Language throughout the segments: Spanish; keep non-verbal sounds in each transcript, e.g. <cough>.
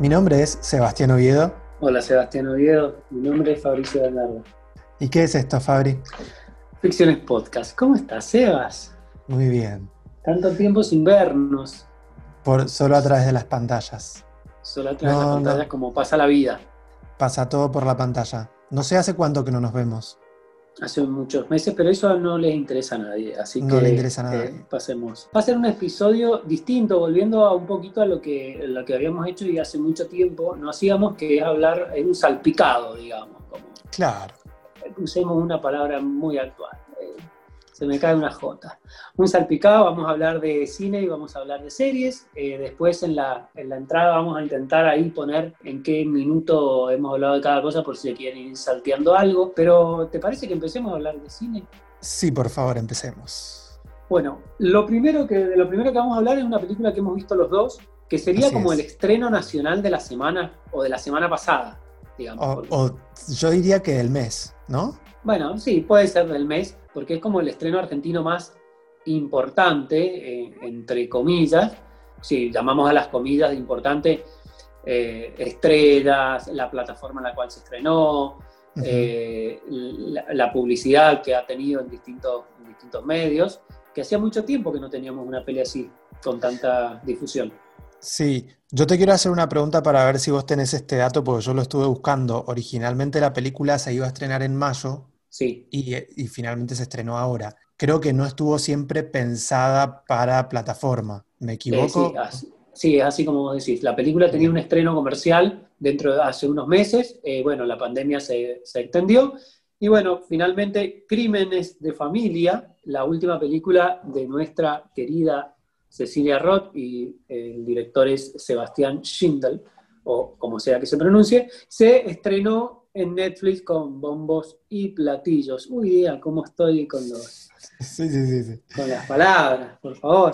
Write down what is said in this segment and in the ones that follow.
Mi nombre es Sebastián Oviedo. Hola Sebastián Oviedo, mi nombre es Fabricio Bernardo. ¿Y qué es esto, Fabri? Ficciones Podcast. ¿Cómo estás, Sebas? Muy bien. Tanto tiempo sin vernos. Por, solo a través de las pantallas. Solo a través de las pantallas como pasa la vida. Pasa todo por la pantalla. No sé hace cuánto que no nos vemos. Hace muchos meses, pero eso no les interesa a nadie. Así no que le interesa a eh, nadie. pasemos. Va a ser un episodio distinto, volviendo a un poquito a lo que, lo que habíamos hecho y hace mucho tiempo no hacíamos, que es hablar en un salpicado, digamos. Como Claro. usemos una palabra muy actual. Se me cae una jota. Un salpicado, vamos a hablar de cine y vamos a hablar de series. eh, después en la, en la entrada vamos a intentar ahí poner en qué minuto hemos hablado de cada cosa por si quieren ir salteando algo. Pero ¿te parece que empecemos a hablar de cine? Sí, por favor, empecemos. Bueno, lo primero que, de lo primero que vamos a hablar es una película que hemos visto los dos, que sería Así como es. el estreno nacional de la semana o de la semana pasada, digamos. O, yo diría que el mes, ¿no? Bueno, sí, puede ser del mes, porque es como el estreno argentino más importante, eh, entre comillas. Si llamamos a las comillas de importante, eh, estrellas, la plataforma en la cual se estrenó, eh, la, la publicidad que ha tenido en distintos, en distintos medios, que hacía mucho tiempo que no teníamos una peli así, con tanta difusión. Sí, yo te quiero hacer una pregunta para ver si vos tenés este dato, porque yo lo estuve buscando. Originalmente la película se iba a estrenar en mayo Sí, y, y finalmente se estrenó ahora. Creo que no estuvo siempre pensada para plataforma. ¿Me Eh, equivoco? sí, así, sí, es así como vos decís. La película tenía un estreno comercial dentro de hace unos meses. eh, bueno, la pandemia se, se extendió. Y bueno, finalmente, Crímenes de Familia, la última película de nuestra querida Cecilia Roth y el director es Sebastián Schindel, o como sea que se pronuncie, se estrenó en Netflix con bombos y platillos. Uy, día, cómo estoy con, los, Sí, sí, sí, con las palabras, por favor.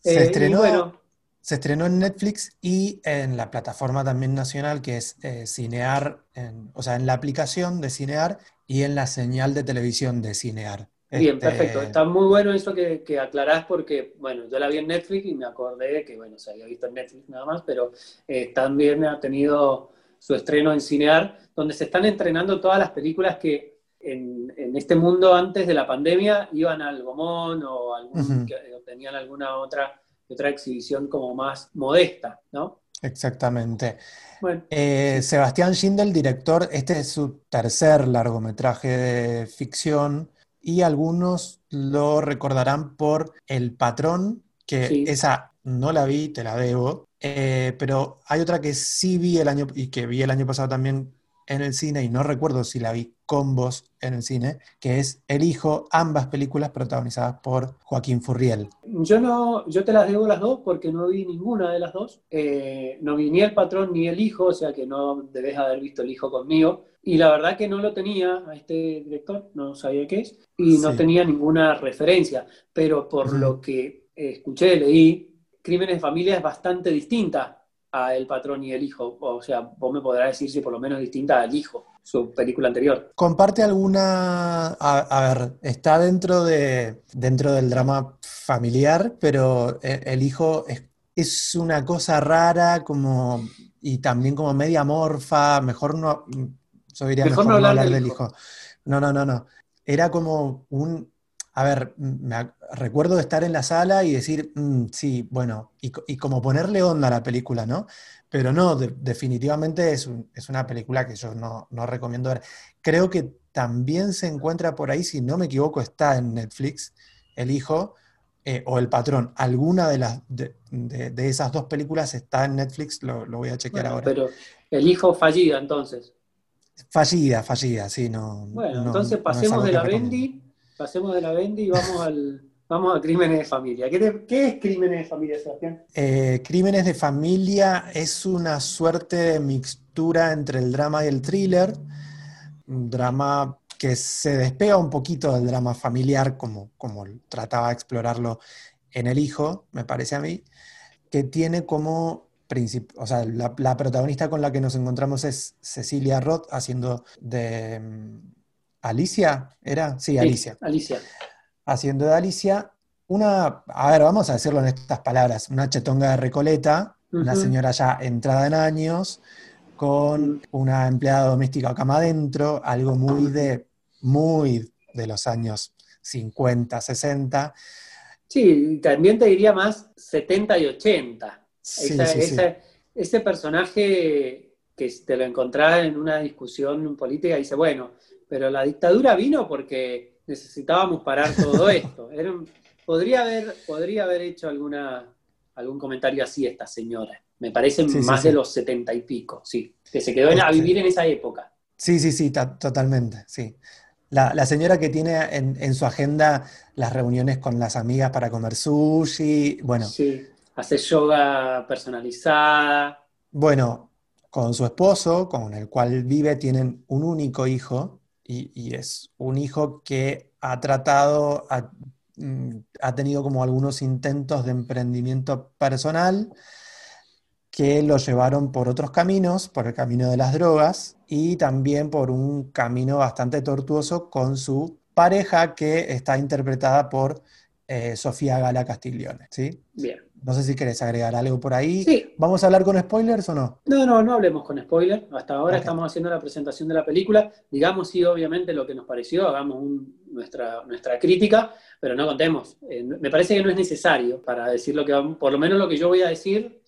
Se Eh, estrenó, bueno, se estrenó en Netflix y en la plataforma también nacional que es eh, Cinear, en- o sea, en la aplicación de Cinear y en la señal de televisión de Cinear. Bien, Este, perfecto. Está muy bueno eso que, que aclarás porque, bueno, yo la vi en Netflix y me acordé que, bueno, se había visto en Netflix nada más, pero eh, también ha tenido su estreno en Cinear, donde se están entrenando todas las películas que en, en este mundo antes de la pandemia iban al Gomón o, algún, que- o tenían alguna otra, otra exhibición como más modesta, ¿no? Exactamente. Bueno, Eh, Sebastián Schindel, director, este es su tercer largometraje de ficción y algunos lo recordarán por El Patrón, que Sí. esa no la vi, te la debo, eh, pero hay otra que sí vi el año y que vi el año pasado también en el cine y no recuerdo si la vi con vos en el cine, que es El Hijo, ambas películas protagonizadas por Joaquín Furriel. Yo no, yo te las debo las dos porque no vi ninguna de las dos. Eh, no vi ni el patrón ni el hijo, o sea que no debes haber visto el hijo conmigo. Y la verdad que no lo tenía a este director, no sabía qué es, y no Sí. tenía ninguna referencia. Pero por Ujú. lo que escuché, leí, Crímenes de Familia es bastante distinta a El patrón y el hijo. O sea, vos me podrás decir si por lo menos distinta al hijo, su película anterior. ¿Comparte alguna, a, a ver, está dentro de, dentro del drama familiar, pero e- el hijo es, es una cosa rara como, y también como media morfa, mejor no, yo diría Mejor mejor no hablar hablar del hijo. hijo. No, no, no, no. Era como un, a ver, me recuerdo de estar en la sala y decir, "Mm, sí, bueno, y, y como ponerle onda a la película, ¿no? Pero no, de- definitivamente es, un- es una película que yo no, no recomiendo ver. Creo que también se encuentra por ahí, si no me equivoco, está en Netflix, El Hijo eh, o El Patrón. Alguna de, las, de, de- de esas dos películas está en Netflix, lo, lo voy a chequear Bueno, ahora. pero el hijo fallida entonces. Fallida, fallida, sí, no. Bueno, no- entonces pasemos de la recomiendo. Bendy, pasemos de la Bendy y vamos al vamos a Crímenes de Familia. ¿Qué, te- qué es Crímenes de Familia, Sebastián? Eh, Crímenes de familia es una suerte de mixtura entre el drama y el thriller, un drama que se despega un poquito del drama familiar, como, como trataba de explorarlo en El Hijo, me parece a mí, que tiene como o sea, la, la protagonista con la que nos encontramos es Cecilia Roth haciendo de mm, Alicia, ¿era? Sí, Sí, Alicia Alicia. Haciendo de Alicia una, a ver, vamos a decirlo en estas palabras, una chetonga de Recoleta, una señora ya entrada en años, con una empleada doméstica cama adentro, algo muy de, muy de los años 50, 60. Sí, también te diría más 70 y 80. Ese personaje que te lo encontrás en una discusión política dice, bueno, pero la dictadura vino porque necesitábamos parar todo <laughs> esto. podría, haber, podría haber hecho alguna, algún comentario así esta señora. Me parece más de los setenta y pico, sí. Que se quedó a este. vivir en esa época. Sí, sí, sí, totalmente, sí. La, señora que tiene en, su agenda las reuniones con las amigas para comer sushi, bueno. Sí, hace yoga personalizada. Bueno, con su esposo, con el cual vive, tienen un único hijo, y, es un hijo que ha tratado, mm, ha, tenido como algunos intentos de emprendimiento personal que lo llevaron por otros caminos, por el camino de las drogas y también por un camino bastante tortuoso con su pareja que está interpretada por eh, Sofía Gala Castiglione, ¿sí? Bien. No sé si querés agregar algo por ahí. Sí. ¿Vamos a hablar con spoilers o no? No, no, no hablemos con spoilers. Hasta ahora estamos haciendo la presentación de la película. Digamos, sí, obviamente, lo que nos pareció, hagamos nuestra, nuestra crítica, pero no contemos. Eh, me parece que no es necesario para decir lo que por lo menos lo que yo voy a decir,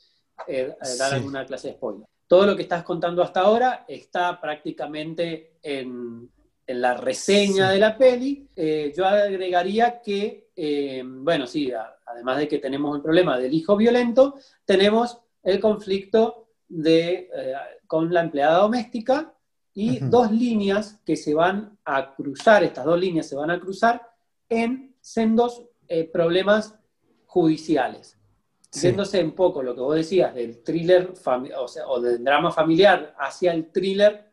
eh, dar alguna clase de spoiler. Todo lo que estás contando hasta ahora está prácticamente en, en la reseña de la peli. Eh, yo agregaría que, eh, bueno, sí, además de que tenemos el problema del hijo violento, tenemos el conflicto de, eh, con la empleada doméstica y dos líneas que se van a cruzar, estas dos líneas se van a cruzar en sendos problemas judiciales. Yéndose un poco lo que vos decías del thriller o, sea, o del drama familiar hacia el thriller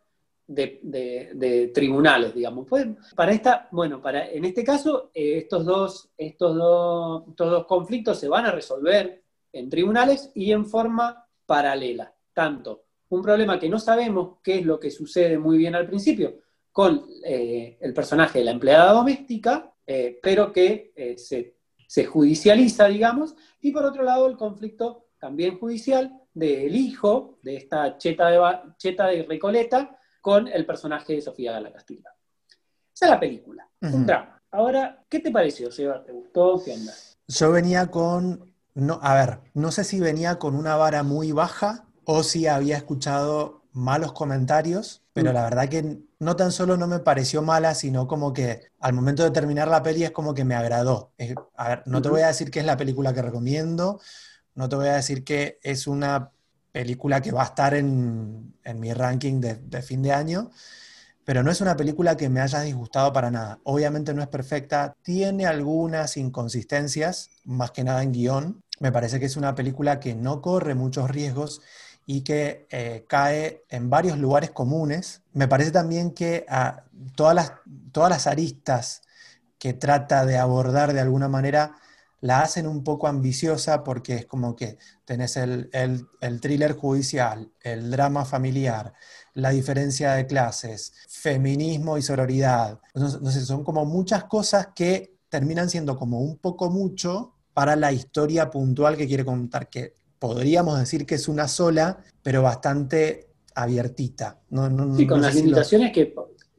de, tribunales, digamos. Pues, para esta, bueno, para, en este caso, eh, estos, dos, estos, dos, conflictos se van a resolver en tribunales y en forma paralela. Tanto un problema que no sabemos qué es lo que sucede muy bien al principio con eh, el personaje de la empleada doméstica, eh, pero que se, se, judicializa, digamos, y por otro lado el conflicto también judicial del hijo de esta cheta de, cheta de Recoleta, con el personaje de Sofía Gala Castilla. Esa es la película, un drama. Ahora, ¿qué te pareció, Seba? ¿Te gustó? ¿Qué onda? Yo venía con, no, a ver, no sé si venía con una vara muy baja o si había escuchado malos comentarios, pero mm. la verdad que no tan solo no me pareció mala, sino como que al momento de terminar la peli es como que me agradó. a ver, no te voy a decir que es la película que recomiendo, no te voy a decir que es una película que va a estar en, mi ranking de, fin de año, pero no es una película que me haya disgustado para nada. Obviamente no es perfecta, tiene algunas inconsistencias, más que nada en guion. Me parece que es una película que no corre muchos riesgos y que eh, cae en varios lugares comunes. Me parece también que a las, todas las aristas que trata de abordar de alguna manera la hacen un poco ambiciosa porque es como que tenés el, el, thriller judicial, el drama familiar, la diferencia de clases, feminismo y sororidad. No, sé, son como muchas cosas que terminan siendo como un poco mucho para la historia puntual que quiere contar, que podríamos decir que es una sola, pero bastante abiertita. No, sí, con las limitaciones que,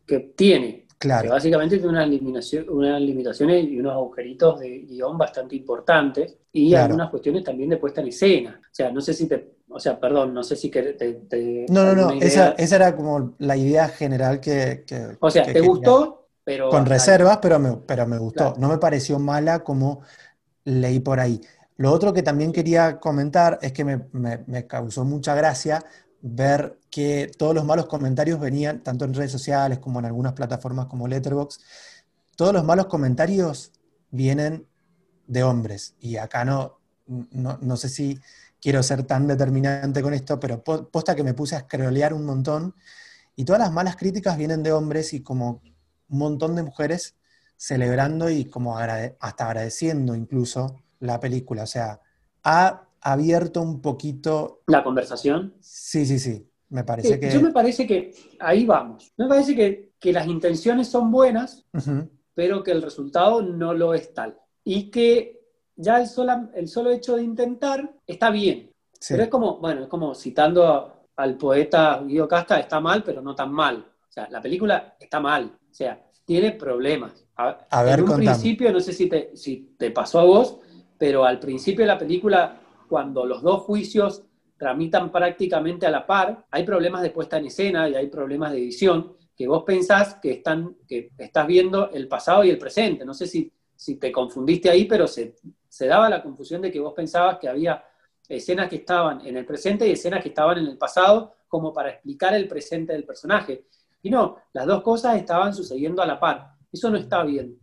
que tiene. Claro. básicamente tiene unas, limitaciones y unos agujeritos de guion bastante importantes y algunas cuestiones también de puesta en escena. O sea, no sé si te. O sea, perdón, no sé si que te. no, no, no. Esa, era como la idea general que. o sea, te gustó, pero. Con reservas, pero me, pero me gustó. No me pareció mala como leí por ahí. Lo otro que también quería comentar es que me, me causó mucha gracia ver que todos los malos comentarios venían, tanto en redes sociales como en algunas plataformas como Letterboxd, todos los malos comentarios vienen de hombres. Y acá no, no, sé si quiero ser tan determinante con esto, pero posta que me puse a scrollear un montón y todas las malas críticas vienen de hombres y como un montón de mujeres celebrando y como hasta agradeciendo incluso la película. O sea, ha abierto un poquito... ¿La conversación? Sí, sí, sí. Me parece que... Yo me parece que ahí vamos. Me parece que, las intenciones son buenas, pero que el resultado no lo es tal. Y que ya el, el solo hecho de intentar está bien. Pero es como, bueno, es como citando al poeta Guido Casca, está mal, pero no tan mal. O sea, la película está mal, o sea, tiene problemas. A, ver, en un principio, no sé si te, si te pasó a vos, pero al principio de la película, cuando los dos juicios tramitan prácticamente a la par, hay problemas de puesta en escena y hay problemas de edición que vos pensás que, están, que estás viendo el pasado y el presente. No sé si, si te confundiste ahí, pero se, se daba la confusión de que vos pensabas que había escenas que estaban en el presente y escenas que estaban en el pasado, como para explicar el presente del personaje. Y no, las dos cosas estaban sucediendo a la par. Eso no está bien.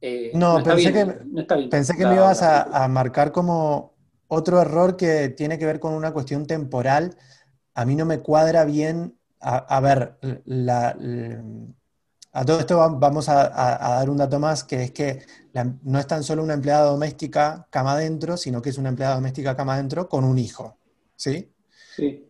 Eh, no, pensé, que, pensé que me ibas a, a, como otro error que tiene que ver con una cuestión temporal. A mí no me cuadra bien. A, ver, la, a todo esto vamos a, dar un dato más, que es que no es tan solo una empleada doméstica cama adentro, sino que es una empleada doméstica cama adentro con un hijo. ¿Sí? Sí.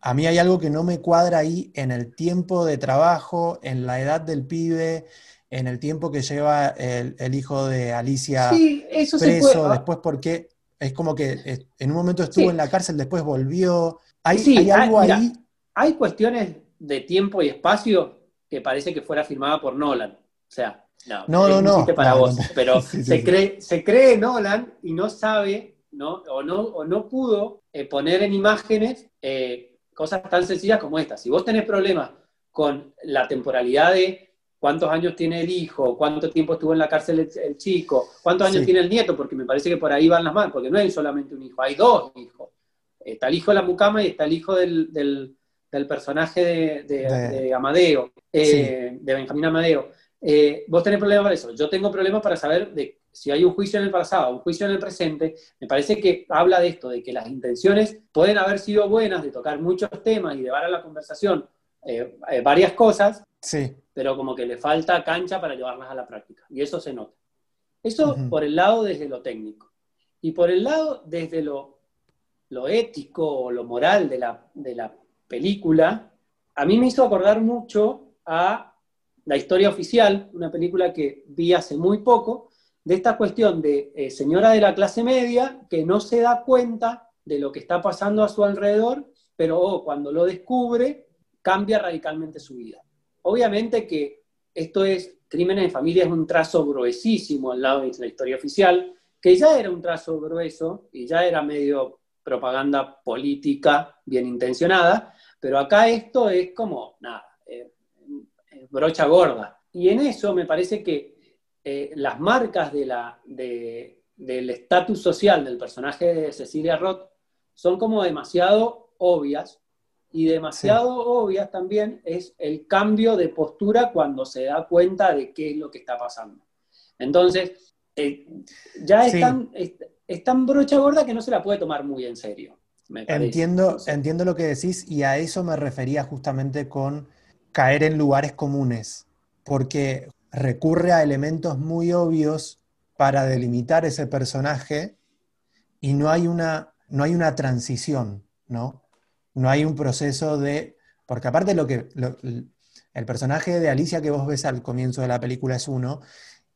A mí hay algo que no me cuadra ahí en el tiempo de trabajo, en la edad del pibe, en el tiempo que lleva el, hijo de Alicia sí, eso preso, se después porque es como que en un momento estuvo en la cárcel, después volvió. ¿Hay, algo ahí? Hay cuestiones de tiempo y espacio que parece que fuera firmada por Nolan. O sea, no, no, no, para vos, pero se, Cree, se cree Nolan y no sabe, ¿no? O no, o no pudo eh, poner en imágenes eh, cosas tan sencillas como estas. Si vos tenés problemas con la temporalidad de cuántos años tiene el hijo, cuánto tiempo estuvo en la cárcel el, chico, cuántos años tiene el nieto, porque me parece que por ahí van las manos, porque no hay solamente un hijo, hay dos hijos. Está el hijo de la mucama y está el hijo del, personaje de, Amadeo, eh, de Benjamín Amadeo. Eh, vos tenés problemas para eso. Yo tengo problemas para saber de si hay un juicio en el pasado, un juicio en el presente. Me parece que habla de esto, de que las intenciones pueden haber sido buenas, de tocar muchos temas y llevar a la conversación eh, eh, varias cosas, sí. pero como que le falta cancha para llevarlas a la práctica. Y eso se nota. Eso por el lado desde lo técnico. Y por el lado desde lo, lo ético o lo moral de la, de la película, a mí me hizo acordar mucho a la historia oficial, una película que vi hace muy poco, de esta cuestión de eh, señora de la clase media que no se da cuenta de lo que está pasando a su alrededor, pero oh, cuando lo descubre, cambia radicalmente su vida. Obviamente que esto es, Crímenes de Familia es un trazo gruesísimo al lado de la historia oficial, que ya era un trazo grueso y ya era medio propaganda política bien intencionada, pero acá esto es como, nada, eh, brocha gorda. Y en eso me parece que eh, las marcas del estatus social del personaje de Cecilia Roth son como demasiado obvias y demasiado obvias también es el cambio de postura cuando se da cuenta de qué es lo que está pasando. Entonces, eh, ya es, tan, es, tan brocha gorda que no se la puede tomar muy en serio. entiendo, entiendo lo que decís y a eso me refería justamente con caer en lugares comunes, porque recurre a elementos muy obvios para delimitar ese personaje y no hay una, no hay una transición, ¿no? No hay un proceso de... Porque aparte lo que... el personaje de Alicia que vos ves al comienzo de la película es uno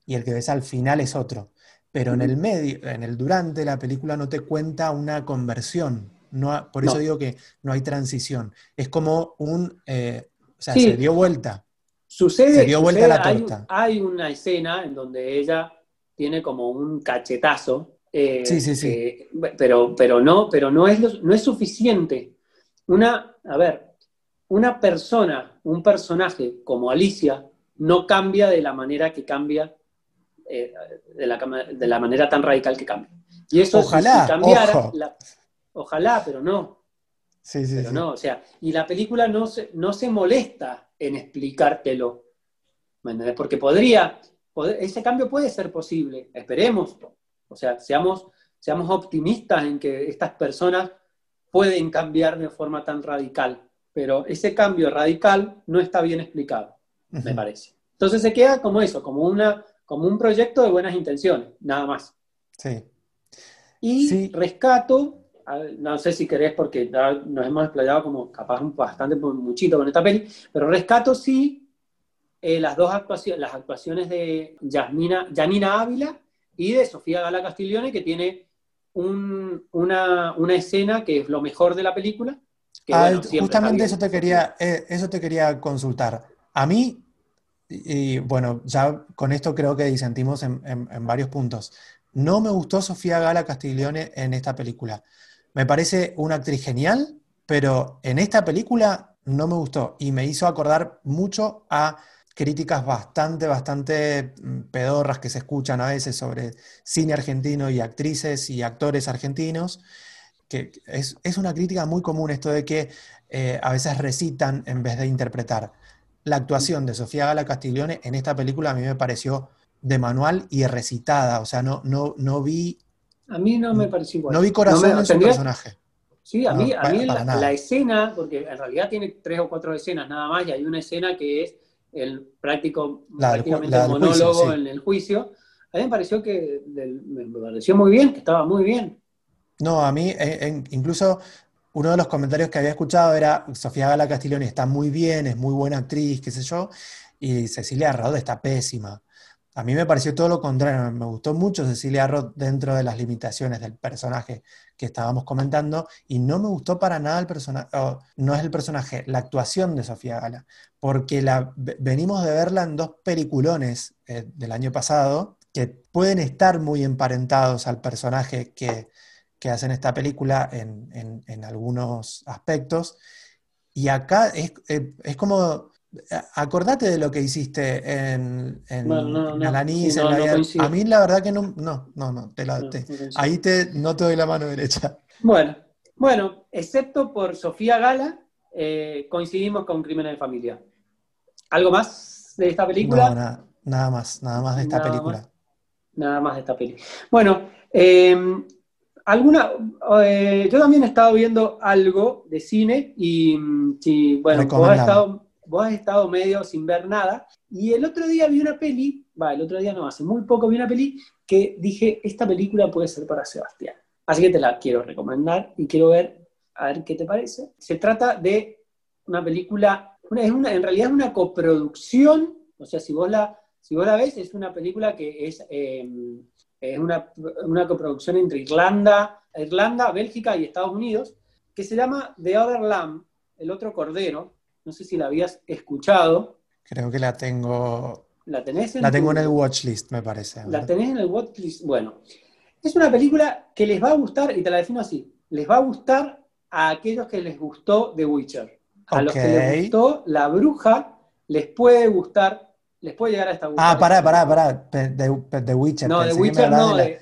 y el que ves al final es otro. Pero en el medio, en el durante la película no te cuenta una conversión. No, por eso digo que no hay transición. Es como un... Eh, o sea, se dio vuelta. Sucede, se dio vuelta la torta. Hay, una escena en donde ella tiene como un cachetazo. Eh, sí, sí, sí. pero, pero, no, pero no, es no es suficiente. Una, a ver, una persona, un personaje como Alicia, no cambia de la manera que cambia, eh, de, la, manera tan radical que cambia. Y eso ojalá, si cambiara, ojalá, pero no. Sí, sí, pero no, o sea, y la película no se, no se molesta en explicártelo. Porque podría, ese cambio puede ser posible, esperemos. O sea, seamos, seamos optimistas en que estas personas pueden cambiar de forma tan radical, pero ese cambio radical no está bien explicado, me parece. Entonces se queda como eso, como, una, como un proyecto de buenas intenciones, nada más. Sí. Y rescato no sé si querés porque nos hemos explayado como capaz bastante muchito con esta peli, pero rescato sí eh, las dos actuaciones, las actuaciones de Yasmina, Janina Ávila y de Sofía Gala Castiglione, que tiene una, escena que es lo mejor de la película. Ah, justamente eso te, quería, eh, eso te quería consultar. A mí, y bueno, ya con esto creo que disentimos en, varios puntos. No me gustó Sofía Gala Castiglione en esta película. Me parece una actriz genial, pero en esta película no me gustó y me hizo acordar mucho a críticas bastante, bastante mm, pedorras que se escuchan a veces sobre cine argentino y actrices y actores argentinos, que es, una crítica muy común esto de que eh, a veces recitan en vez de interpretar. La actuación de Sofía Gala Castiglione en esta película a mí me pareció de manual y recitada, o sea, no, no, no vi... A mí no me pareció igual. No vi corazón en su personaje. Sí, a mí, a mí la, escena, porque en realidad tiene tres o cuatro escenas nada más, y hay una escena que es el práctico, prácticamente monólogo en el juicio, a mí me pareció que me pareció muy bien, que estaba muy bien. No, a mí eh, incluso uno de los comentarios que había escuchado era Sofía Gala Castiglione está muy bien, es muy buena actriz, qué sé yo, y Cecilia Rode está pésima. A mí me pareció todo lo contrario, me gustó mucho Cecilia Roth dentro de las limitaciones del personaje que estábamos comentando y no me gustó para nada el personaje, no es el personaje, la actuación de Sofía Gala, porque la, venimos de verla en dos peliculones eh, del año pasado que pueden estar muy emparentados al personaje que, que hacen esta película en, en, algunos aspectos. Y acá es, eh, es como acordate de lo que hiciste en, en, Alanis, A mí la verdad que no, no, no, no, te la, ahí te, no te doy la mano derecha. Bueno, bueno, excepto por Sofía Gala, eh, coincidimos con Crímenes de Familia. ¿Algo más de esta película? No, nada, más, nada más de esta película. nada más de esta película. Bueno, eh, alguna, eh, yo también he estado viendo algo de cine y, mm, bueno, vos has estado vos has estado medio sin ver nada. Y el otro día vi una peli, va, el otro día no, hace muy poco vi una peli que dije, esta película puede ser para Sebastián. Así que te la quiero recomendar y quiero ver, a ver qué te parece. Se trata de una película, una, es una, en realidad es una coproducción, o sea, si vos la, si vos la ves, es una película que es, em, es una, una coproducción entre Irlanda, Irlanda, Bélgica y Estados Unidos, que se llama The Other Lamb, el otro cordero, no sé si la habías escuchado. Creo que la tengo. ¿La tenés en La tengo en el watchlist, me parece. ¿La tenés en el watchlist? Bueno, es una película que les va a gustar, y te la defino así: les va a gustar a aquellos que les gustó The Witcher. A los que les gustó La Bruja, les puede gustar, les puede llegar a esta Ah, pará, pará, pará. The, Witcher. No, The Witcher no. De,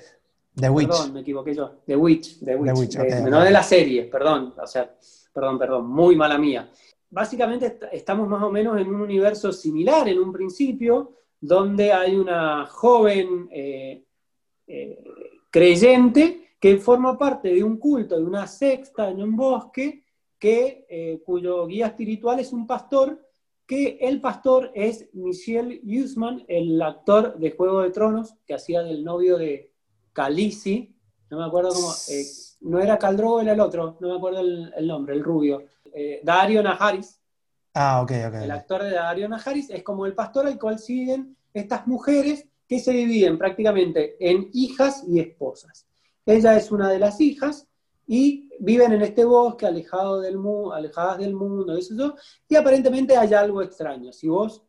The Witch. Perdón, me equivoqué yo. The Witch. The Witch. no de la serie, perdón. O sea, perdón, perdón. Muy mala mía básicamente estamos más o menos en un universo similar en un principio, donde hay una joven eh, eh, creyente que forma parte de un culto, de una sexta en un bosque, que, eh, cuyo guía espiritual es un pastor, que el pastor es Michel Huseman, el actor de Juego de Tronos, que hacía del novio de Khaleesi, no me acuerdo cómo, no era Caldro, era el otro, no me acuerdo el nombre, el rubio eh, Dario Najaris. Ah, ok, ok. El actor de Dario Najaris es como el pastor al cual siguen estas mujeres que se dividen prácticamente en hijas y esposas. Ella es una de las hijas y viven en este bosque alejado del alejadas del mundo, eso, y aparentemente hay algo extraño. Si vos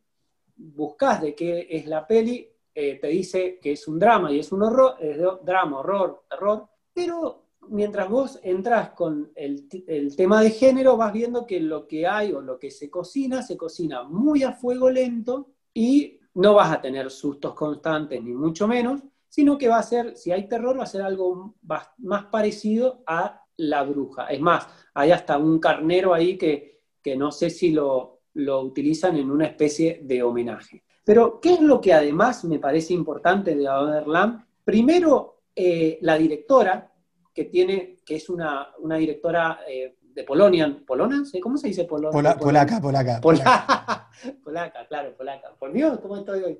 buscas de qué es la peli, eh, te dice que es un drama y es un horror, es drama, horror, terror, pero mientras vos entras con el, tema de género, vas viendo que lo que hay o lo que se cocina, se cocina muy a fuego lento y no vas a tener sustos constantes, ni mucho menos, sino que va a ser, si hay terror, va a ser algo más parecido a la bruja. Es más, hay hasta un carnero ahí que, que no sé si lo, lo utilizan en una especie de homenaje. Pero, ¿qué es lo que además me parece importante de Lamb? Primero, eh, la directora, que tiene, que es una, directora eh, de Polonia, ¿Polona? ¿Cómo se dice Polonia? polaca, polaca. Polaca, <laughs> polaca, claro, polaca. Por Dios, ¿cómo estoy hoy?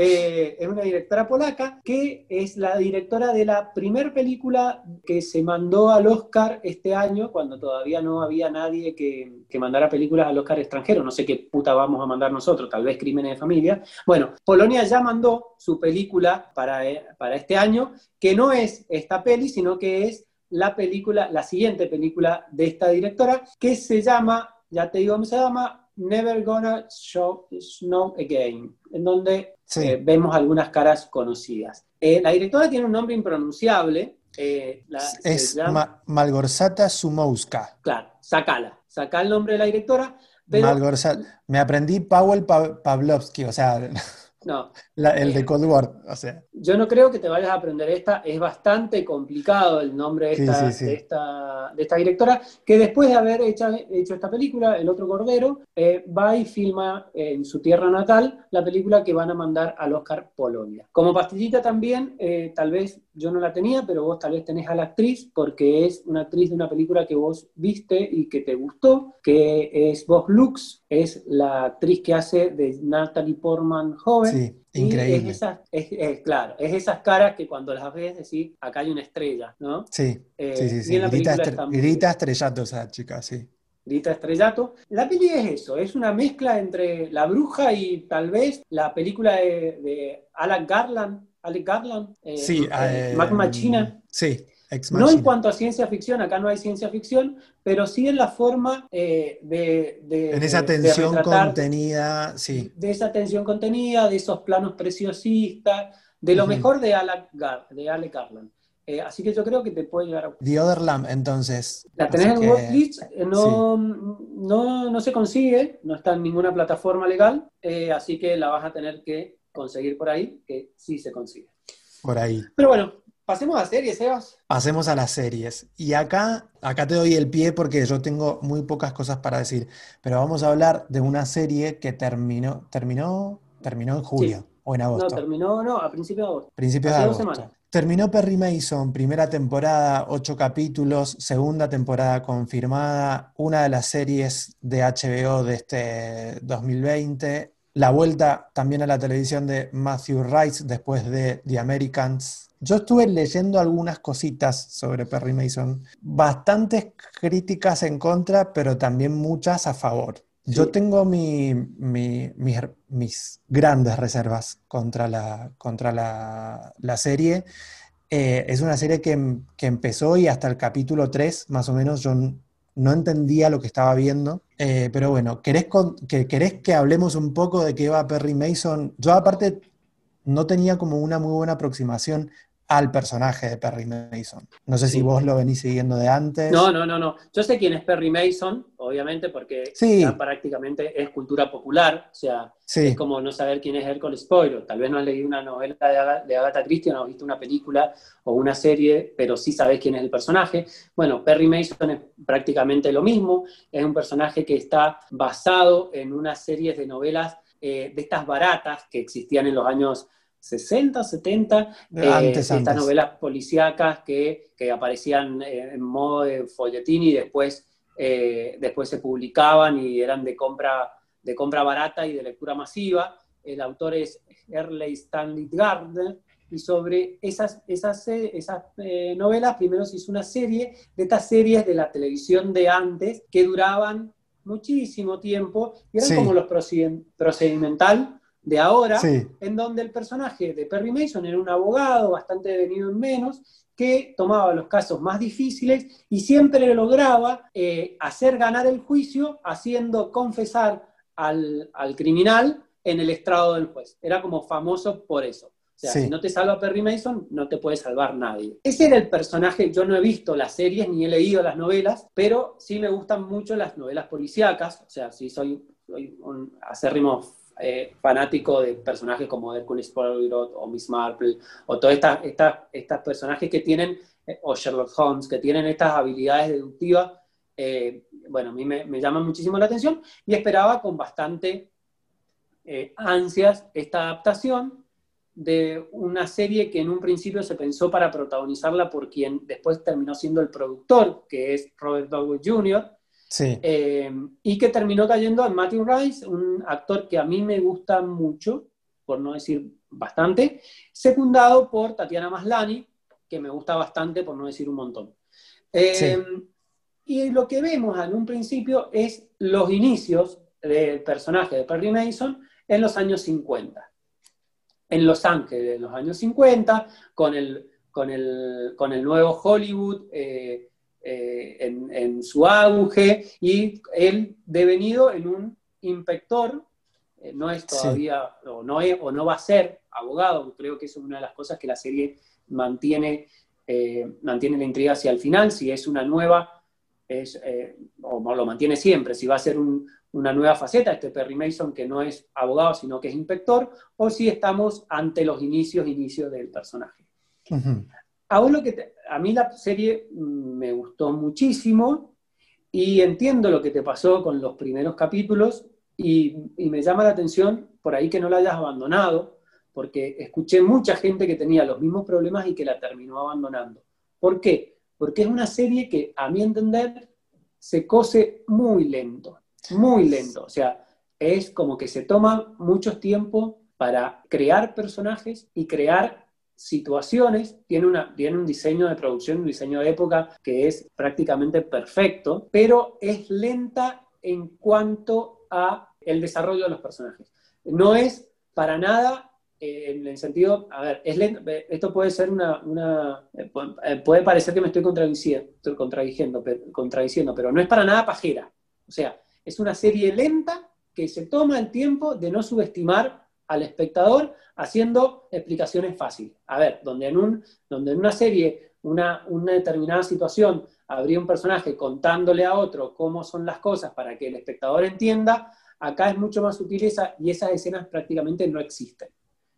Eh, es una directora polaca que es la directora de la primer película que se mandó al Oscar este año, cuando todavía no había nadie que, que mandara películas al Oscar extranjero. No sé qué puta vamos a mandar nosotros, tal vez Crímenes de Familia. Bueno, Polonia ya mandó su película para, eh, para este año, que no es esta peli, sino que es la película, la siguiente película de esta directora, que se llama, ya te digo se llama, Never Gonna Show Snow Again, en donde eh, vemos algunas caras conocidas. Eh, la directora tiene un nombre impronunciable. Eh, es Malgorzata Sumowska. Claro, sacala. Saca el nombre de la directora. Malgorzata. Me aprendí Powell Pavlovsky, o sea. <laughs> No. el de Cold War, o sea. Yo no creo que te vayas a aprender esta, es bastante complicado el nombre de esta, De esta, directora, que después de haber hecho, hecho esta película, El otro Cordero, eh, va y filma en su tierra natal la película que van a mandar al Oscar Polonia. Como pastillita también, eh, tal vez yo no la tenía, pero vos tal vez tenés a la actriz, porque es una actriz de una película que vos viste y que te gustó, que es Vos Lux, es la actriz que hace de Natalie Portman joven. Sí, increíble. Es, claro, es esas caras que cuando las ves decís, acá hay una estrella, ¿no? Sí, eh, sí, sí. sí. Grita, estrellato esa chica, sí. Grita estrellato. La peli es eso, es una mezcla entre La Bruja y tal vez la película de, de Alan Garland, Alec Garland, eh, sí, eh, Mac Machina. Sí, no en cuanto a ciencia ficción, acá no hay ciencia ficción, pero sí en la forma eh, de, En esa tensión contenida, sí. De esa tensión contenida, de esos planos preciosistas, de lo mejor de Alec, de Alec Garland. Eh, así que yo creo que te puede llegar a... The Other Lamb, entonces. La tenés en Watchlist, eh, no, no, no, se consigue, no está en ninguna plataforma legal, así que la vas a tener que conseguir por ahí, que sí se consigue. Por ahí. Pero bueno, Pasemos a series, Sebas. Pasemos a las series. Y acá, acá te doy el pie porque yo tengo muy pocas cosas para decir. Pero vamos a hablar de una serie que terminó, terminó, terminó en julio o en agosto. No, terminó, no, a principios de agosto. Principios de agosto. Terminó Perry Mason, primera temporada, ocho capítulos, segunda temporada confirmada, una de las series de HBO de este 2020. La vuelta también a la televisión de Matthew Rice después de The Americans yo estuve leyendo algunas cositas sobre Perry Mason, bastantes críticas en contra, pero también muchas a favor. Yo tengo mis, grandes reservas contra la, contra la, serie. Eh, es una serie que, empezó y hasta el capítulo 3, más o menos, yo no entendía lo que estaba viendo. Eh, pero bueno, ¿querés, que, ¿querés que hablemos un poco de qué va Perry Mason? Yo aparte no tenía como una muy buena aproximación al personaje de Perry Mason. No sé si vos lo venís siguiendo de antes. No, no, no, no. Yo sé quién es Perry Mason, obviamente, porque prácticamente es cultura popular. O sea, es como no saber quién es Hércules Poirot. Tal vez no has leído una novela de, Agatha Christie, no has visto una película o una serie, pero sí sabes quién es el personaje. Bueno, Perry Mason es prácticamente lo mismo. Es un personaje que está basado en una serie de novelas eh, de estas baratas que existían en los años 60, 70, eh, estas novelas policíacas que, aparecían eh, en modo de folletín y después, eh, después se publicaban y eran de compra, de compra barata y de lectura masiva. El autor es Early Stanley Gardner y sobre esas, esas, esas novelas primero se hizo una serie de estas series de la televisión de antes que duraban muchísimo tiempo y eran como los procedimental de ahora, en donde el personaje de Perry Mason era un abogado bastante venido en menos, que tomaba los casos más difíciles y siempre lograba eh, hacer ganar el juicio haciendo confesar al, criminal en el estrado del juez. Era como famoso por eso. O sea, si no te salva Perry Mason, no te puede salvar nadie. Ese era el personaje, yo no he visto las series ni he leído las novelas, pero sí me gustan mucho las novelas policíacas, o sea, sí soy, soy un acérrimo eh, fanático de personajes como Hercules Poirot o Miss Marple o todos estas estas personajes que tienen, eh, o Sherlock Holmes, que tienen estas habilidades deductivas, eh, bueno, a mí me, me, llaman muchísimo la atención y esperaba con bastante ansias esta adaptación de una serie que en un principio se pensó para protagonizarla por quien después terminó siendo el productor, que es Robert Downey Jr., Sí. Eh, y que terminó cayendo en Matthew Rice, un actor que a mí me gusta mucho. por no decir bastante, secundado por Tatiana Maslani, que me gusta bastante, por no decir un montón. Eh, y lo que vemos en un principio es los inicios del personaje de Perry Mason en los años 50. En Los Ángeles, en los años 50, con el, con el, con el nuevo Hollywood eh, eh, en, su auge, y él devenido en un inspector, eh, no es todavía, o, no o no va a ser abogado, creo que es una de las cosas que la serie mantiene, mantiene la intriga hacia el final, si es una nueva, es, o lo mantiene siempre, si va a ser un, una nueva faceta, este Perry Mason que no es abogado, sino que es inspector, o si estamos ante los inicios, inicios del personaje. A, lo que a mí la serie me gustó muchísimo y entiendo lo que te pasó con los primeros capítulos y, me llama la atención por ahí que no la hayas abandonado, porque escuché mucha gente que tenía los mismos problemas y que la terminó abandonando. ¿Por qué? Porque es una serie que, a mi entender, se cose muy lento muy lento. O sea, es como que se toma mucho tiempo para crear personajes y crear situaciones. Tiene, una, tiene un diseño de producción, un diseño de época que es prácticamente perfecto, pero es lenta en cuanto a el desarrollo de los personajes. No es para nada eh, en el sentido, a ver, es lento, esto puede ser una, una eh, puede parecer que me estoy contradiciendo, contradiciendo, contradiciendo, pero no es para nada pajera. O sea, es una serie lenta que se toma el tiempo de no subestimar al espectador haciendo explicaciones fáciles. A ver, donde en, un, donde en una serie, una, una determinada situación, habría un personaje contándole a otro cómo son las cosas para que el espectador entienda, acá es mucho más sutil esa, y esas escenas prácticamente no existen.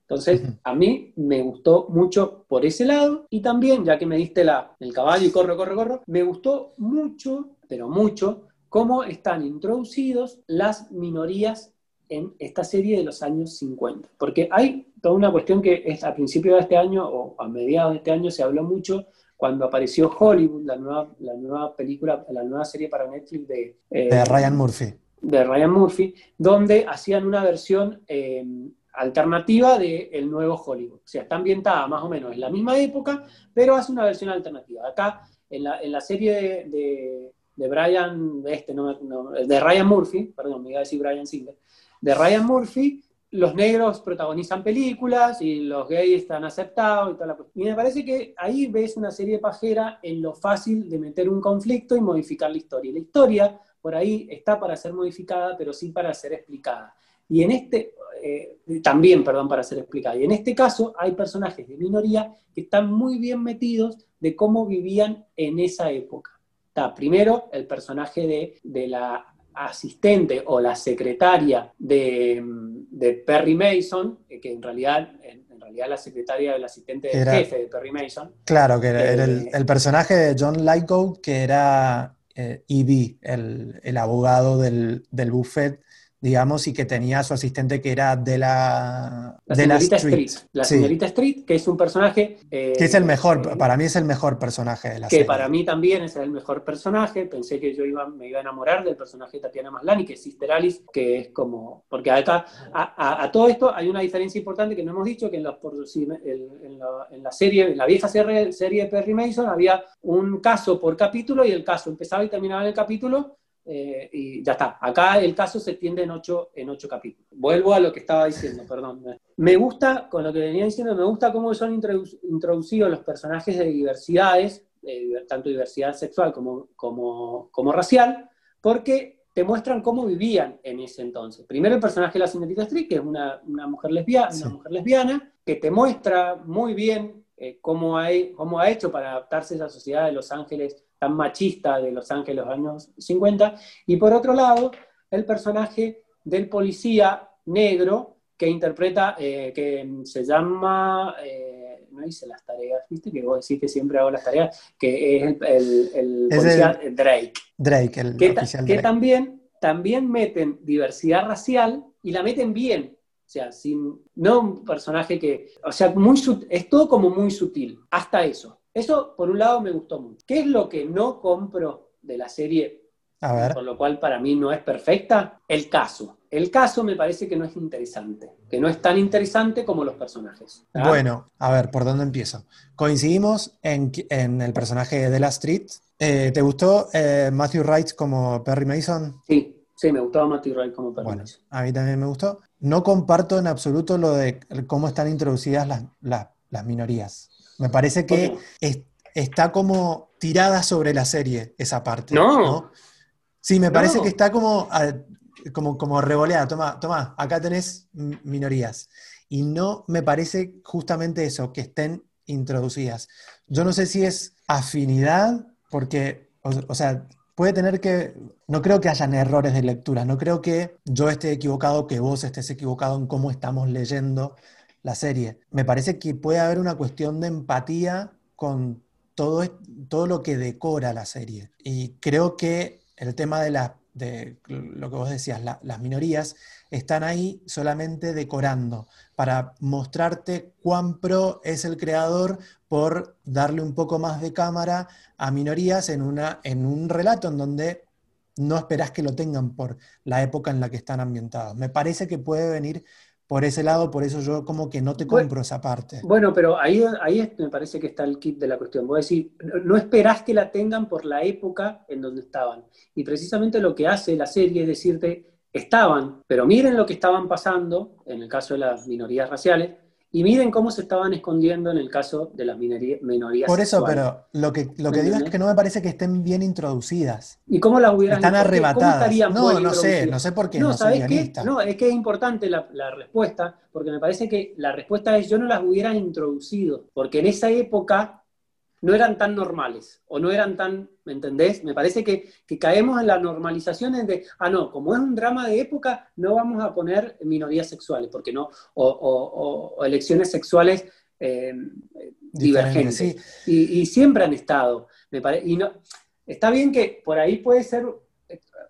Entonces, a mí me gustó mucho por ese lado y también, ya que me diste la, el caballo y corro, corro, corro, me gustó mucho, pero mucho, cómo están introducidos las minorías en esta serie de los años 50. Porque hay toda una cuestión que es a principios de este año o a mediados de este año se habló mucho cuando apareció Hollywood, la nueva, la nueva película, la nueva serie para Netflix de, eh, Ryan Murphy. De Ryan Murphy, donde hacían una versión eh, alternativa de el nuevo Hollywood. O sea, está ambientada más o menos en la misma época, pero hace una versión alternativa. Acá, en la, en la serie de de Brian, este, no, de Ryan Murphy, perdón, me iba a decir Brian Singer, de Ryan Murphy, los negros protagonizan películas y los gays están aceptados y toda Y me parece que ahí ves una serie pajera en lo fácil de meter un conflicto y modificar la historia. la historia por ahí está para ser modificada, pero sí para ser explicada. Y en este, eh, también, perdón, para ser explicada. Y en este caso hay personajes de minoría que están muy bien metidos de cómo vivían en esa época primero el personaje de, la asistente o la secretaria de, Perry Mason, que en realidad, en, realidad la secretaria del asistente del jefe de Perry Mason. Claro, que era, el, eh, personaje de John Lyko, que era eh, E.B., el, abogado del, del buffet digamos, y que tenía a su asistente que era de la, la señorita Street. La señorita Street, que es un personaje... Eh, que es el mejor, eh, para mí es el mejor personaje de la serie. Que para mí también es el mejor personaje. Pensé que yo iba, me iba a enamorar del personaje de Tatiana Maslany, que es Sister Alice, que es como... Porque acá, a, todo esto hay una diferencia importante que no hemos dicho, que en la, en la, serie, en la vieja serie, serie de Perry Mason, había un caso por capítulo y el caso empezaba y terminaba en el capítulo eh, y ya está. Acá el caso se tiende en ocho, en ocho capítulos. Vuelvo a lo que estaba diciendo, perdón. Me gusta, con lo que venía diciendo, me gusta cómo son introducidos los personajes de diversidades, tanto diversidad sexual como, como, como racial, porque te muestran cómo vivían en ese entonces. Primero el personaje de la señorita Street, que es una, una mujer, lesbiana, una mujer lesbiana, que te muestra muy bien eh, cómo, hay, cómo ha hecho para adaptarse a esa sociedad de Los Ángeles tan machista de Los Ángeles de los años 50, y por otro lado, el personaje del policía negro que interpreta, eh, que se llama, eh, no hice las tareas, viste que vos decís que siempre hago las tareas, que es el, policía Drake. Drake, el que, que también, también meten diversidad racial y la meten bien. O sea, sin, no un personaje que, o sea, muy, es todo como muy sutil, hasta eso. Eso, por un lado, me gustó mucho. ¿Qué es lo que no compro de la serie A ver. Por lo cual para mí no es perfecta. El caso. El caso me parece que no es interesante, que no es tan interesante como los personajes. Bueno, a ver, ¿por dónde empiezo? Coincidimos en, en el personaje de la Street. Eh, ¿Te gustó eh, Matthew Wright como Perry Mason? Sí, sí, me gustaba Matthew Wright como Perry bueno, Mason. A mí también me gustó. No comparto en absoluto lo de cómo están introducidas las, las, minorías. Me parece que está como tirada sobre la serie esa parte. No. Sí, me parece que está como como, como revoleada, toma, toma, acá tenés minorías. Y no me parece justamente eso, que estén introducidas. Yo no sé si es afinidad, porque, o, sea, puede tener que, no creo que hayan errores de lectura, no creo que yo esté equivocado, que vos estés equivocado en cómo estamos leyendo la serie. Me parece que puede haber una cuestión de empatía con todo, todo lo que decora la serie. Y creo que el tema de la de lo que vos decías, las minorías, están ahí solamente decorando para mostrarte cuán pro es el creador por darle un poco más de cámara a minorías en, una, en un relato en donde no esperás que lo tengan por la época en la que están ambientados. Me parece que puede venir por ese lado, por eso yo como que no te compro esa parte. Bueno, pero ahí, ahí me parece que está el kit de la cuestión. Vos decís, no esperás que la tengan por la época en donde estaban. Y precisamente lo que hace la serie es decirte, estaban, pero miren lo que estaban pasando, en el caso de las minorías raciales, y miren cómo se estaban escondiendo en el caso de las minorías Por eso, pero lo que, lo que digo es que no me parece que estén bien introducidas. ¿Y cómo las hubieran Están arrebatadas. no, no sé, no sé por qué. No, ¿sabes qué? No, es que es importante la, la, respuesta, porque me parece que la respuesta es yo no las hubiera introducido, porque en esa época no eran tan normales o no eran tan, ¿me entendés? Me parece que, caemos en la normalización de, ah, no, como es un drama de época, no vamos a poner minorías sexuales, porque no, o, elecciones sexuales eh, divergentes. Y, siempre han estado, me parece, y no, está bien que por ahí puede ser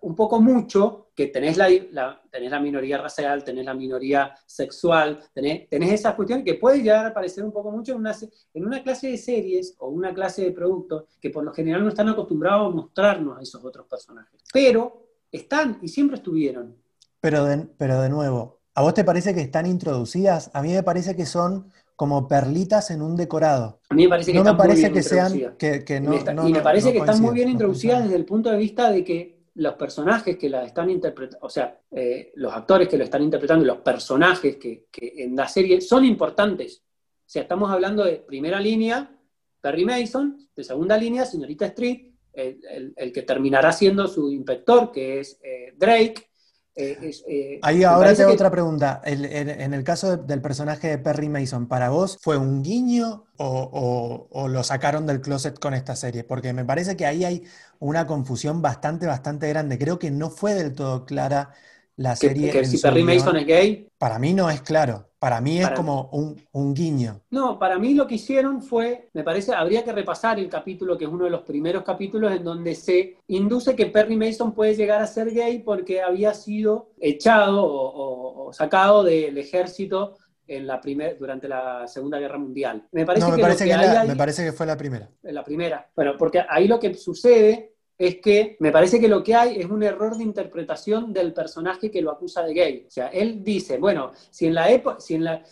un poco mucho que tenés la, tenés la minoría racial, tenés la minoría sexual, tenés, tenés esas cuestiones que puede llegar a parecer un poco mucho en una, en una clase de series o una clase de productos que por lo general no están acostumbrados a mostrarnos a esos otros personajes. Pero están y siempre estuvieron. Pero de, pero de nuevo, ¿a vos te parece que están introducidas? A mí me parece que son como perlitas en un decorado. A mí me parece que no están me parece muy bien que sean que, no, y me parece que están muy bien introducidas desde el punto de vista de que los personajes que la están interpretando, o sea, eh, los actores que lo están interpretando, los personajes que, en la serie son importantes. O sea, estamos hablando de primera línea, Perry Mason, de segunda línea, señorita Street, el, que terminará siendo su inspector, que es eh, Drake, eh, eh, Ahí ahora tengo otra pregunta. en el caso del personaje de Perry Mason, ¿para vos fue un guiño o, lo sacaron del closet con esta serie? Porque me parece que ahí hay una confusión bastante, bastante grande. Creo que no fue del todo clara la serie. Que, si Perry Mason es gay. Para mí no es claro. Para mí es como un, guiño. No, para mí lo que hicieron fue, me parece, habría que repasar el capítulo, que es uno de los primeros capítulos en donde se induce que Perry Mason puede llegar a ser gay porque había sido echado o, sacado del ejército en la primer, durante la Segunda Guerra Mundial. Me parece, que, me parece que fue la primera. La primera. Bueno, porque ahí lo que sucede es que me parece que lo que hay es un error de interpretación del personaje que lo acusa de gay. O sea, él dice, bueno, si en la época, si en la,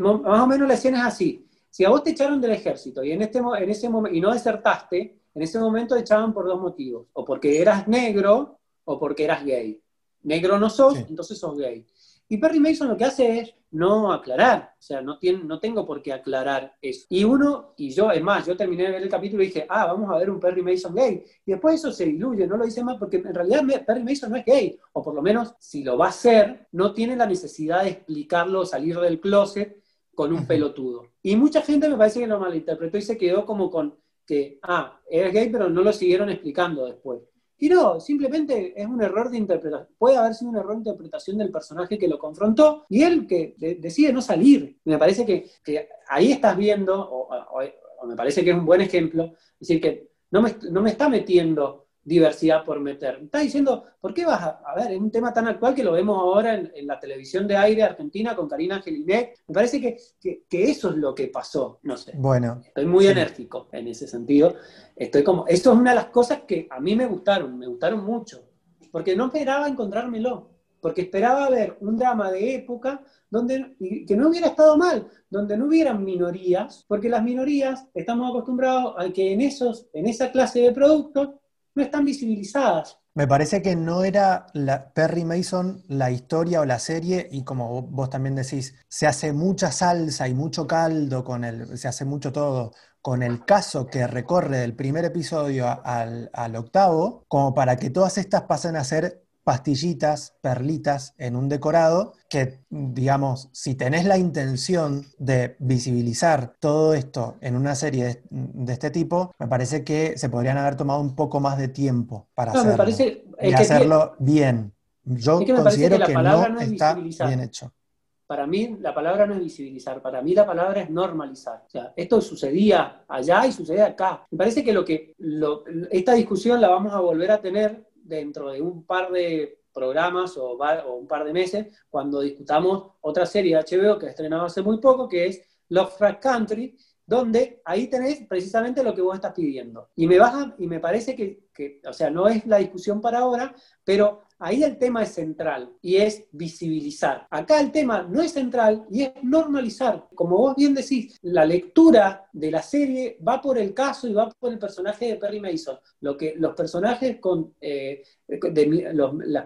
más o menos la escena es así, si a vos te echaron del ejército y en, este, en ese momento, y no desertaste, en ese momento te echaban por dos motivos, o porque eras negro o porque eras gay. Negro no sos, entonces sos gay. Y Perry Mason lo que hace es no aclarar, o sea, no, tiene, no tengo por qué aclarar eso. Y uno, y yo, es más, yo terminé de ver el capítulo y dije, ah, vamos a ver un Perry Mason gay. Y después eso se diluye, no lo dice más, porque en realidad Perry Mason no es gay, o por lo menos si lo va a ser, no tiene la necesidad de explicarlo, salir del closet con un pelotudo. Y mucha gente me parece que lo malinterpretó y se quedó como con que, ah, es gay, pero no lo siguieron explicando después. Y no, simplemente es un error de interpretación. Puede haber sido un error de interpretación del personaje que lo confrontó y él que decide no salir. Me parece que, ahí estás viendo, o, me parece que es un buen ejemplo, es decir, que no me, no me está metiendo diversidad por meter. Está diciendo, ¿por qué vas a, a ver, es un tema tan actual que lo vemos ahora en, la televisión de aire argentina con Karina Angelinet? Me parece que, eso es lo que pasó, no sé. Bueno. Estoy muy enérgico en ese sentido. Estoy como, esto es una de las cosas que a mí me gustaron, me gustaron mucho, porque no esperaba encontrármelo, porque esperaba ver un drama de época donde, que no hubiera estado mal, donde no hubieran minorías, porque las minorías estamos acostumbrados a que en, esos, en esa clase de productos no están visibilizadas. Me parece que no era la Perry Mason la historia o la serie, y como vos también decís, se hace mucha salsa y mucho caldo con el, se hace mucho todo con el caso que recorre del primer episodio al, al octavo, como para que todas estas pasen a ser pastillitas, perlitas en un decorado que, digamos, si tenés la intención de visibilizar todo esto en una serie de, este tipo, me parece que se podrían haber tomado un poco más de tiempo para hacerlo, y hacerlo bien. Yo considero que, no, está bien hecho. Para mí la palabra no es visibilizar, para mí la palabra es normalizar. O sea, esto sucedía allá y sucede acá. Me parece que lo que esta discusión la vamos a volver a tener dentro de un par de programas o, un par de meses cuando discutamos otra serie de HBO que estrenado hace muy poco, que es Lovecraft Country, donde ahí tenés precisamente lo que vos estás pidiendo. Y me, baja, y me parece que, o sea, no es la discusión para ahora, pero Ahí el tema es central y es visibilizar. Acá el tema no es central y es normalizar. Como vos bien decís, la lectura de la serie va por el caso y va por el personaje de Perry Mason. Lo que los personajes con eh,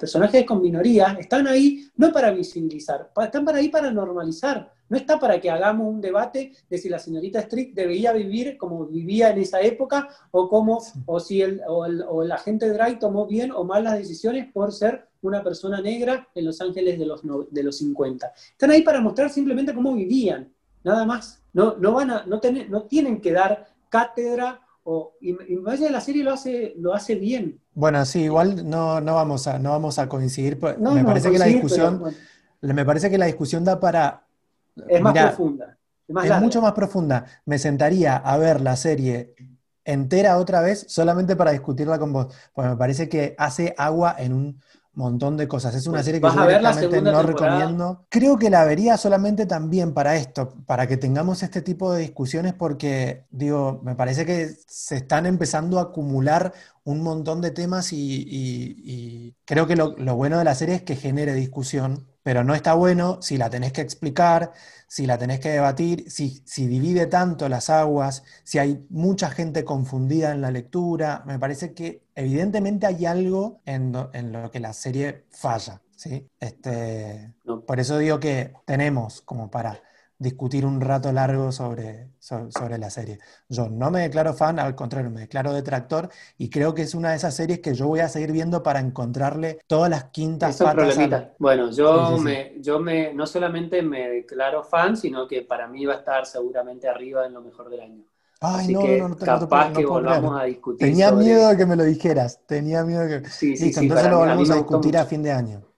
personajes con minorías están ahí no para visibilizar, están para ahí para normalizar. No está para que hagamos un debate de si la señorita Strick debería vivir como vivía en esa época o, cómo, o si el, o el, agente Dry tomó bien o mal las decisiones por ser una persona negra en Los Ángeles de los, de los 50. Están ahí para mostrar simplemente cómo vivían, nada más. No, no, van a, no, no tienen que dar cátedra o, y, me parece que la serie lo hace, lo hace bien. Bueno, sí, igual no, no, vamos, a, no vamos a coincidir. me parece que la discusión, me parece que la discusión da para es más profunda. Es, mucho más profunda. Me sentaría a ver la serie entera otra vez solamente para discutirla con vos. Porque me parece que hace agua en un montón de cosas. Es una pues serie que yo no recomiendo. Creo que la vería solamente también para esto, para que tengamos este tipo de discusiones, porque, digo, me parece que se están empezando a acumular un montón de temas y, creo que lo, lo bueno de la serie es que genere discusión pero no está bueno si la tenés que explicar, si la tenés que debatir, si, si divide tanto las aguas, si hay mucha gente confundida en la lectura. Me parece que evidentemente hay algo en, en lo que la serie falla. ¿sí? Este, Por eso digo que tenemos como para discutir un rato largo sobre, sobre, la serie. Yo no me declaro fan, al contrario, me declaro detractor y creo que es una de esas series que yo voy a seguir viendo para encontrarle todas las quintas patas. Bueno, yo, Me, yo me, no solamente me declaro fan, sino que para mí va a estar seguramente arriba en lo mejor del año. Ay, no, no, no, capaz que volvamos a discutir. Tenía miedo de que me lo dijeras, tenía miedo de que... Sí, sí, sí, entonces lo volvemos a, discutir a fin de año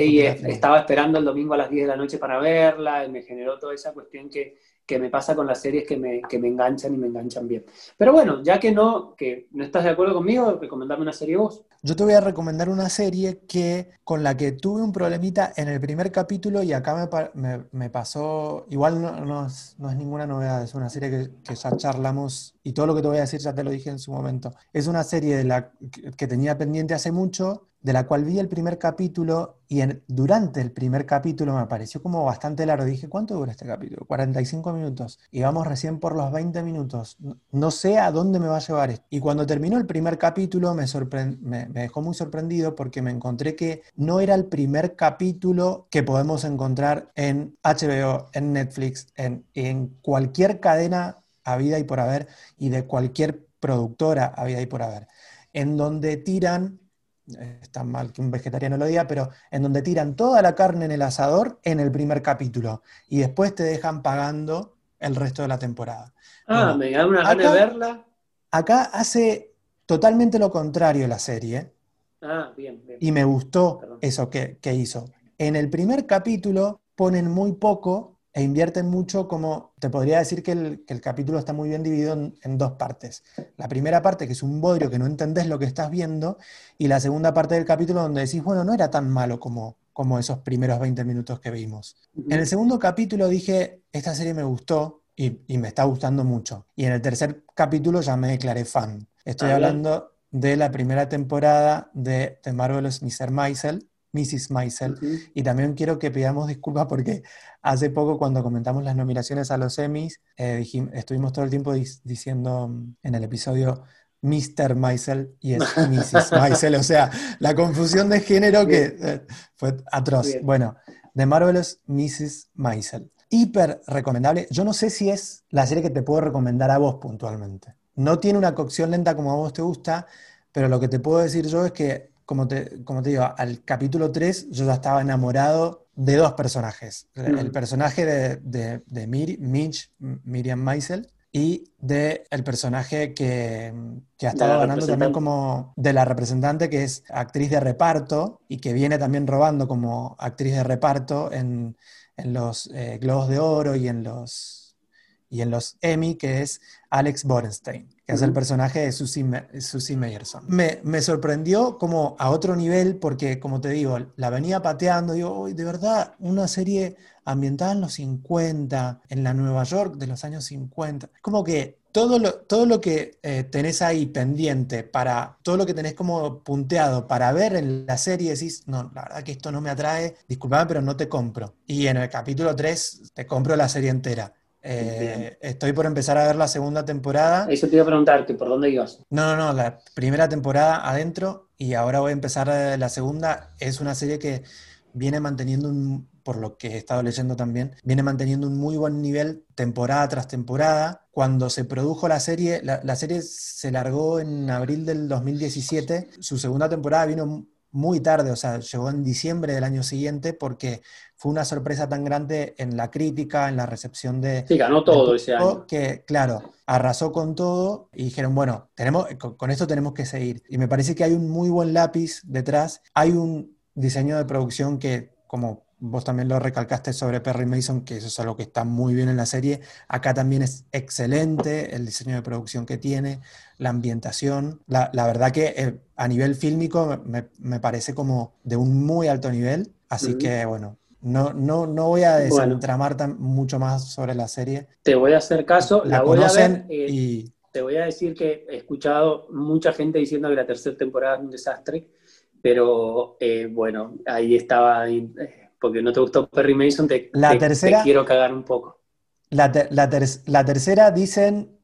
y estaba esperando el domingo a las 10 de la noche para verla, y me generó toda esa cuestión que, que me pasa con las series que me, que me, enganchan y me enganchan bien. Pero bueno, ya que no, que no estás de acuerdo conmigo, recomendame una serie vos. Yo te voy a recomendar una serie que, con la que tuve un problemita en el primer capítulo y acá me, me, pasó, igual no, no, es, no, es, ninguna novedad, es una serie que, que, ya charlamos y todo lo que te voy a decir ya te lo dije en su momento. Es una serie de la, que tenía pendiente hace mucho de la cual vi el primer capítulo y durante el primer capítulo me pareció como bastante largo. Dije, ¿cuánto dura este capítulo? 45 minutos. Y vamos recién por los 20 minutos. No, sé a dónde me va a llevar esto. Y cuando terminó el primer capítulo me, me, me dejó muy sorprendido porque me encontré que no era el primer capítulo que podemos encontrar en HBO, en Netflix, en, en cualquier cadena habida y por haber y de cualquier productora habida y por haber, en donde tiran está mal que un vegetariano lo diga, pero en donde tiran toda la carne en el asador en el primer capítulo y después te dejan pagando el resto de la temporada. Ah, me da una gana de verla. Acá hace totalmente lo contrario la serie. Ah, bien, Y me gustó eso que, que hizo. En el primer capítulo ponen muy poco e invierten mucho como, te podría decir que el, capítulo está muy bien dividido en, dos partes. La primera parte, que es un bodrio que no entendés lo que estás viendo, y la segunda parte del capítulo donde decís, bueno, no era tan malo como, como esos primeros 20 minutos que vimos. En el segundo capítulo dije, esta serie me gustó y, me está gustando mucho. Y en el tercer capítulo ya me declaré fan. Estoy hablando de la primera temporada de The Marvelous Mr. Maisel, Mrs. Maisel. Y también quiero que pidamos disculpas porque hace poco cuando comentamos las nominaciones a los Emmys, eh, estuvimos todo el tiempo diciendo mm, en el episodio Mr. Maisel y es <laughs> Mrs. Maisel. O sea, la confusión de género que eh, fue atroz. Bueno, The Marvelous Mrs. Maisel. Hiper recomendable. Yo no sé si es la serie que te puedo recomendar a vos puntualmente. No tiene una cocción lenta como a vos te gusta, pero lo que te puedo decir yo es que, como te, como te digo, al capítulo 3 yo ya estaba enamorado de dos personajes. El personaje de, de, de Mitch, Miriam Maisel, y de el personaje que, que ha estado ganando también como de la representante, que es actriz de reparto y que viene también robando como actriz de reparto en, en los eh, Globos de Oro y en los, y en los Emmy, que es Alex Borenstein, que es el personaje de Susie, Meyerson. Me, me, sorprendió como a otro nivel, porque como te digo, la venía pateando, digo, de verdad, una serie ambientada en los 50, en la Nueva York de los años 50. Como que todo lo, todo lo que eh, tenés ahí pendiente para, todo lo que tenés como punteado para ver en la serie, decís, no, la verdad que esto no me atrae, disculpame, pero no te compro. Y en el capítulo 3 te compro la serie entera. Eh, estoy por empezar a ver la segunda temporada. Eso te iba a preguntar, ¿por dónde ibas? No, no, no, la primera temporada adentro y ahora voy a empezar eh, la segunda. Es una serie que viene manteniendo un, por lo que he estado leyendo también, viene manteniendo un muy buen nivel temporada tras temporada. Cuando se produjo la serie, la, serie se largó en abril del 2017, su segunda temporada vino muy tarde, o sea, llegó en diciembre del año siguiente porque fue una sorpresa tan grande en la crítica, en la recepción de... Sí, ganó todo ese año. Que, claro, arrasó con todo y dijeron, bueno, tenemos, con esto tenemos que seguir. Y me parece que hay un muy buen lápiz detrás, hay un diseño de producción que, como vos también lo recalcaste sobre Perry Mason, que eso es algo que está muy bien en la serie. Acá también es excelente el diseño de producción que tiene, la ambientación. La, verdad que eh, a nivel fílmico me, parece como de un muy alto nivel. Así que bueno, no, no, no voy a desentramar mucho más sobre la serie. Te voy a hacer caso, la, voy a ver. Eh, y... Te voy a decir que he escuchado mucha gente diciendo que la tercera temporada es un desastre, pero eh, bueno, ahí estaba porque no te gustó Perry Mason, te, la tercera, quiero cagar un poco. La, tercera dicen,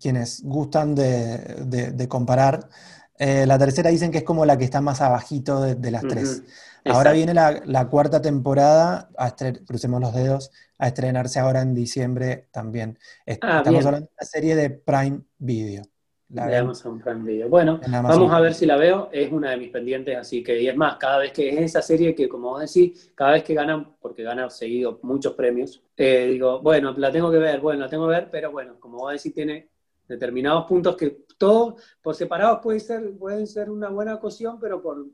quienes gustan de, comparar, eh, la tercera dicen que es como la que está más abajito de, las tres. Ahora viene la, cuarta temporada, a crucemos los dedos, a estrenarse ahora en diciembre también. Ah, Estamos hablando de una serie de Prime Video. La de Amazon Prime Video. Bueno, vamos a ver si la veo. Es una de mis pendientes, así que, y es más, cada vez que es esa serie que, como vos decís, cada vez que ganan, porque gana seguido muchos premios, eh, digo, bueno, la tengo que ver, bueno, la tengo que ver, pero bueno, como vos decís, tiene determinados puntos que todos por separados pueden ser, pueden ser una buena ocasión, pero por,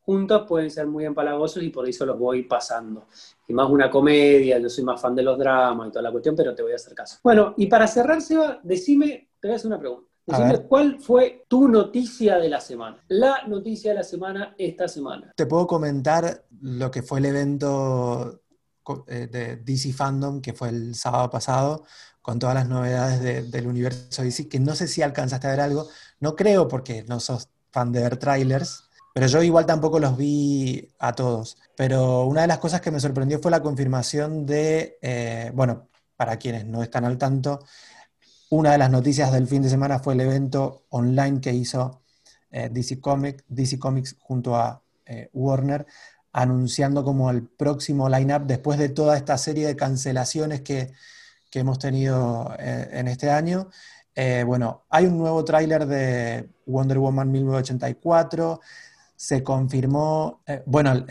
juntos pueden ser muy empalagosos y por eso los voy pasando. Y más una comedia, yo soy más fan de los dramas y toda la cuestión, pero te voy a hacer caso. Bueno, y para cerrar, Seba, decime, te voy a hacer una pregunta. Decime cuál fue tu noticia de la semana. La noticia de la semana esta semana. Te puedo comentar lo que fue el evento eh, de DC Fandom, que fue el sábado pasado, con todas las novedades del universo DC, que no sé si alcanzaste a ver algo. No creo porque no sos fan de ver trailers, pero yo igual tampoco los vi a todos. Pero una de las cosas que me sorprendió fue la confirmación de, eh, bueno, para quienes no están al tanto, una de las noticias del fin de semana fue el evento online que hizo eh, DC, Comics, DC Comics junto a eh, Warner, anunciando como el próximo lineup después de toda esta serie de cancelaciones que, hemos tenido eh, en este año. bueno, hay un nuevo tráiler de Wonder Woman 1984. Se confirmó, bueno,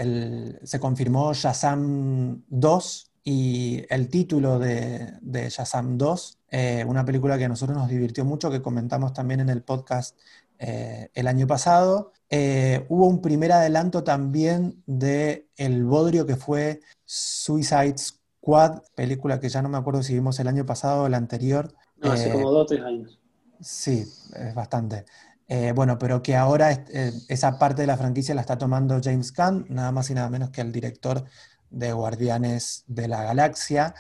se confirmó Shazam 2, y el título de, de Shazam 2, eh, una película que a nosotros nos divirtió mucho, que comentamos también en el podcast eh, el año pasado. Eh, hubo un primer adelanto también de el bodrio que fue Suicide película que ya no me acuerdo si vimos el año pasado o el anterior. No, hace Eh, como dos o tres años. Sí, es bastante. Eh, bueno, pero que ahora eh, esa parte de la franquicia la está tomando James Gunn, nada más y nada menos que el director de Guardianes de la Galaxia,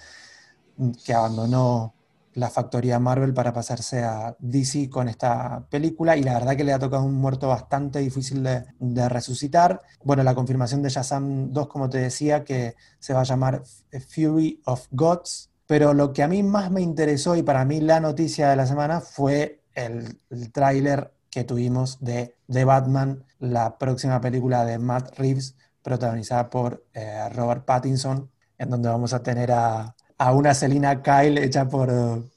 mm, que abandonó la factoría Marvel para pasarse a DC con esta película y la verdad que le ha tocado un muerto bastante difícil de, resucitar. Bueno, la confirmación de Shazam 2, como te decía, que se va a llamar Fury of Gods, pero lo que a mí más me interesó y para mí la noticia de la semana fue el, el tráiler que tuvimos de The Batman, la próxima película de Matt Reeves, protagonizada por eh, Robert Pattinson, en donde vamos a tener a, a una Selina Kyle hecha por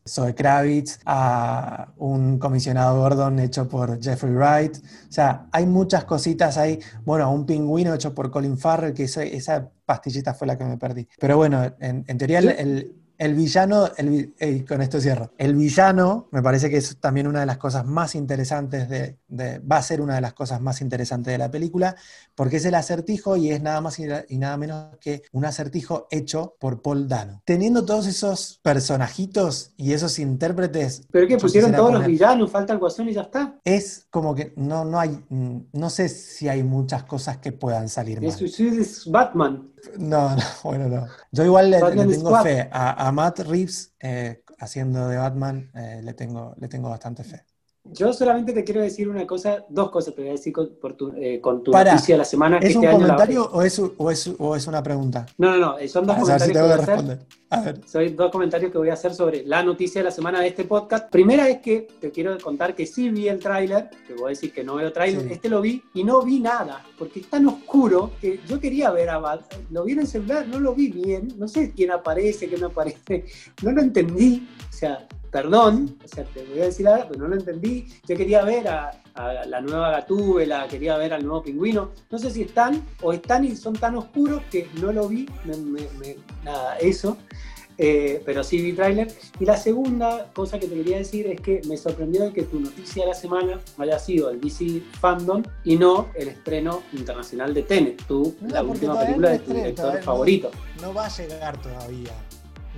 Zoe Kravitz, a un comisionado Gordon hecho por Jeffrey Wright. O sea, hay muchas cositas ahí. Bueno, a un pingüino hecho por Colin Farrell, que esa, esa pastillita fue la que me perdí. Pero bueno, en, en teoría el, el- el villano, el con esto cierro, el villano me parece que es también una de las cosas más interesantes de, de- va a ser una de las cosas más interesantes de la película, porque es el acertijo y es nada más y, y nada menos que un acertijo hecho por Paul Dano. Teniendo todos esos personajitos y esos intérpretes, ¿Pero qué? yo ¿Pusieron todos los villanos? ¿Falta el guasón y ya está? es como que no, no hay, no sé si hay muchas cosas que puedan salir mal. Es es Batman. No, no, <laughs> bueno, no. Yo igual le, tengo Squad. fe a, a Matt Reeves eh, haciendo de Batman, eh, le tengo, le tengo bastante fe. Yo solamente te quiero decir una cosa, dos cosas te voy a decir con, por tu, eh, con tu Pará, noticia de la semana. que ¿Es un este año la- comentario o, es, o, es, o es una pregunta? No, no, no, son dos A si comentarios que tengo voy a hacer. responder. A ver. Soy dos comentarios que voy a hacer sobre la noticia de la semana de este podcast. Primera es que te quiero contar que sí vi el tráiler, te voy a decir que no veo tráiler, Sí. este lo vi y no vi nada, porque es tan oscuro que yo quería ver a Bat, lo vi en el celular, no lo vi bien, no sé quién aparece, quién no aparece, <laughs> no lo entendí, sea, perdón, o sea, te voy a decir algo, pero no lo entendí, yo quería ver a, a la nueva Gatúbela, quería ver al nuevo pingüino, no sé si están o están y son tan oscuros que no lo vi, me- me- me- nada, eso. Eh, pero sí vi tráiler. Y la segunda cosa que te quería decir es que me sorprendió que tu noticia de la semana haya sido el DC Fandom y no el estreno internacional de Tenet, tu, No, la última película no de tu director no. favorito. No va a llegar todavía.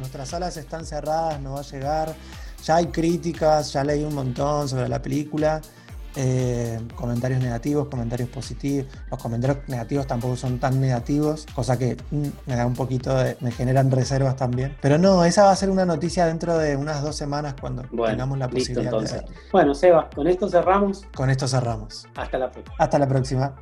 Nuestras salas están cerradas, no va a llegar. Ya hay críticas, ya leí un montón sobre la película. eh, comentarios negativos, comentarios positivos. Los comentarios negativos tampoco son tan negativos, cosa que mm, me da un poquito de. me generan reservas también. Pero no, esa va a ser una noticia dentro de unas dos semanas cuando Bueno, tengamos la posibilidad de verla. Bueno, Seba, con esto cerramos. Con esto cerramos. Hasta la próxima. Hasta la próxima.